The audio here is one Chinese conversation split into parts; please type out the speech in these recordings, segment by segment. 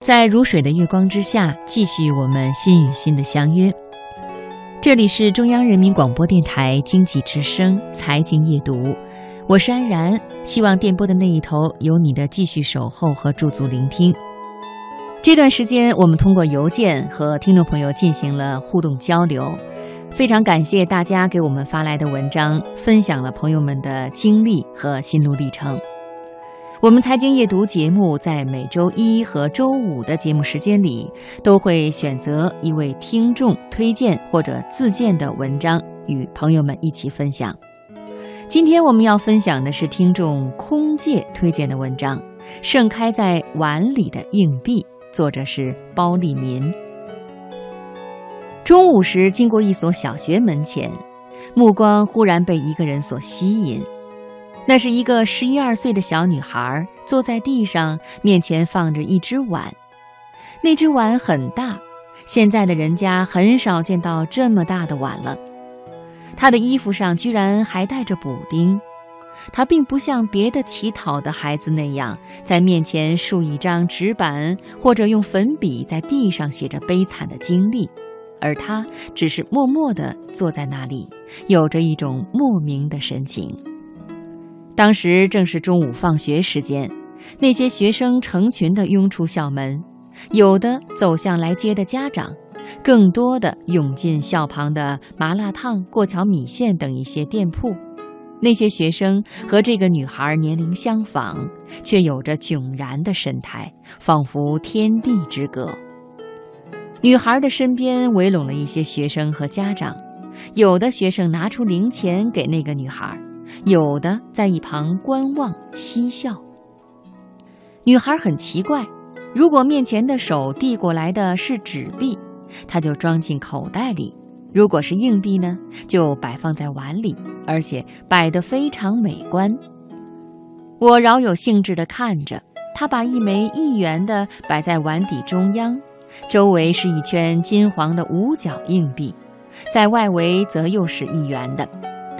在如水的月光之下，继续我们心与心的相约。这里是中央人民广播电台经济之声财经夜读，我是安然。希望电波的那一头有你的继续守候和驻足聆听。这段时间，我们通过邮件和听众朋友进行了互动交流，非常感谢大家给我们发来的文章，分享了朋友们的经历和心路历程。我们财经夜读节目在每周一和周五的节目时间里，都会选择一位听众推荐或者自荐的文章与朋友们一起分享。今天我们要分享的是听众空界推荐的文章《盛开在碗里的硬币》，作者是包利民。中午时经过一所小学门前，目光忽然被一个人所吸引。那是一个十一二岁的小女孩，坐在地上，面前放着一只碗。那只碗很大，现在的人家很少见到这么大的碗了。她的衣服上居然还带着补丁。她并不像别的乞讨的孩子那样，在面前竖一张纸板，或者用粉笔在地上写着悲惨的经历，而她只是默默地坐在那里，有着一种莫名的神情。当时正是中午放学时间，那些学生成群地拥出校门，有的走向来接的家长，更多的涌进校旁的麻辣烫、过桥米线等一些店铺。那些学生和这个女孩年龄相仿，却有着迥然的神态，仿佛天地之隔。女孩的身边围拢了一些学生和家长，有的学生拿出零钱给那个女孩。有的在一旁观望嬉笑。女孩很奇怪，如果面前的手递过来的是纸币，她就装进口袋里；如果是硬币呢，就摆放在碗里，而且摆得非常美观。我饶有兴致地看着，她把一枚一元的摆在碗底中央，周围是一圈金黄的五角硬币，在外围则又是一元的。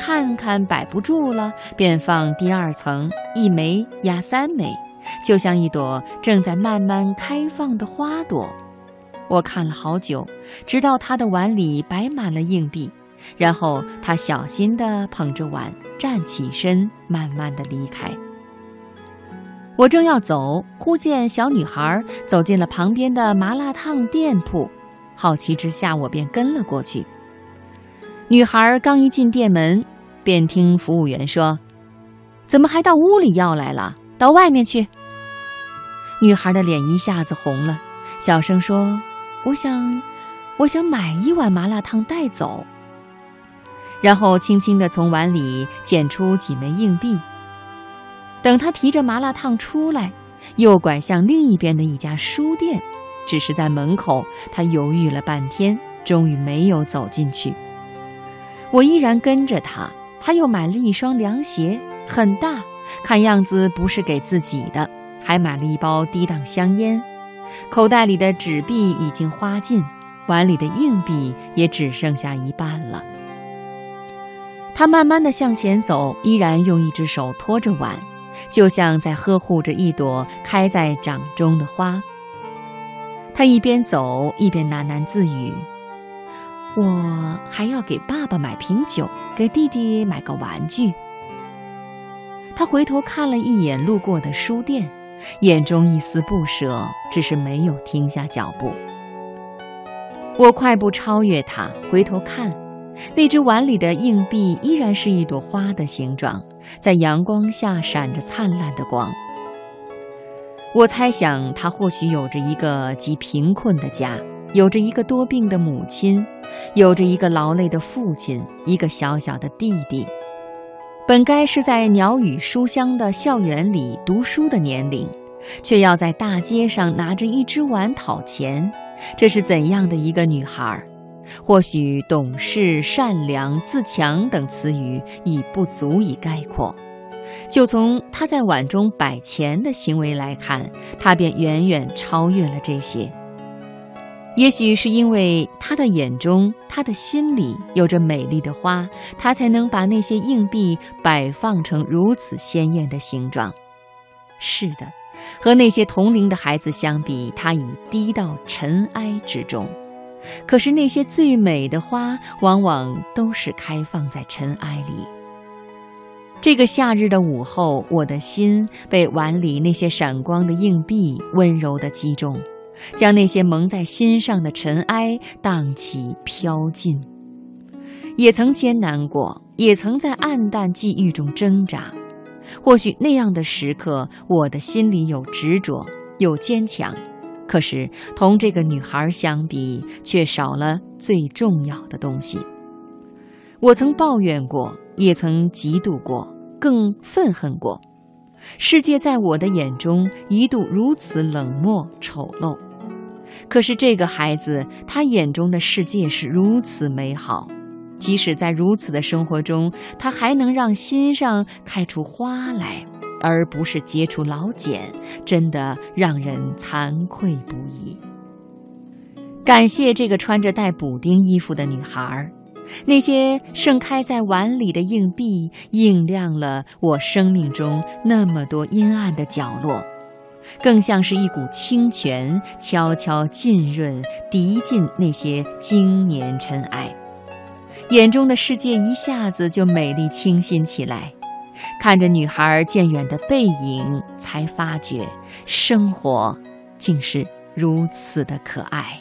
看看摆不住了，便放第二层，一枚压三枚，就像一朵正在慢慢开放的花朵。我看了好久，直到他的碗里摆满了硬币，然后他小心地捧着碗站起身，慢慢地离开。我正要走，忽见小女孩走进了旁边的麻辣烫店铺，好奇之下，我便跟了过去。女孩刚一进店门。便听服务员说：“怎么还到屋里要来了？到外面去。”女孩的脸一下子红了，小声说：“我想，我想买一碗麻辣烫带走。”然后轻轻地从碗里捡出几枚硬币。等她提着麻辣烫出来，又拐向另一边的一家书店，只是在门口，她犹豫了半天，终于没有走进去。我依然跟着他。他又买了一双凉鞋，很大，看样子不是给自己的。还买了一包低档香烟，口袋里的纸币已经花尽，碗里的硬币也只剩下一半了。他慢慢的向前走，依然用一只手托着碗，就像在呵护着一朵开在掌中的花。他一边走一边喃喃自语。我还要给爸爸买瓶酒，给弟弟买个玩具。他回头看了一眼路过的书店，眼中一丝不舍，只是没有停下脚步。我快步超越他，回头看，那只碗里的硬币依然是一朵花的形状，在阳光下闪着灿烂的光。我猜想，他或许有着一个极贫困的家。有着一个多病的母亲，有着一个劳累的父亲，一个小小的弟弟。本该是在鸟语书香的校园里读书的年龄，却要在大街上拿着一只碗讨钱。这是怎样的一个女孩？或许懂事、善良、自强等词语已不足以概括。就从她在碗中摆钱的行为来看，她便远远超越了这些。也许是因为他的眼中，他的心里有着美丽的花，他才能把那些硬币摆放成如此鲜艳的形状。是的，和那些同龄的孩子相比，他已低到尘埃之中。可是那些最美的花，往往都是开放在尘埃里。这个夏日的午后，我的心被碗里那些闪光的硬币温柔地击中，将那些蒙在心上的尘埃荡起飘尽。也曾艰难过，也曾在暗淡际遇中挣扎。或许那样的时刻，我的心里有执着，有坚强。可是同这个女孩相比，却少了最重要的东西。我曾抱怨过，也曾嫉妒过，更愤恨过。世界在我的眼中一度如此冷漠丑陋，可是这个孩子，他眼中的世界是如此美好。即使在如此的生活中，他还能让心上开出花来。而不是结出老茧，真的让人惭愧不已。感谢这个穿着带补丁衣服的女孩，那些盛开在碗里的硬币，映亮了我生命中那么多阴暗的角落，更像是一股清泉，悄悄浸润、涤尽那些经年尘埃，眼中的世界一下子就美丽清新起来。看着女孩渐远的背影，才发觉生活竟是如此的可爱。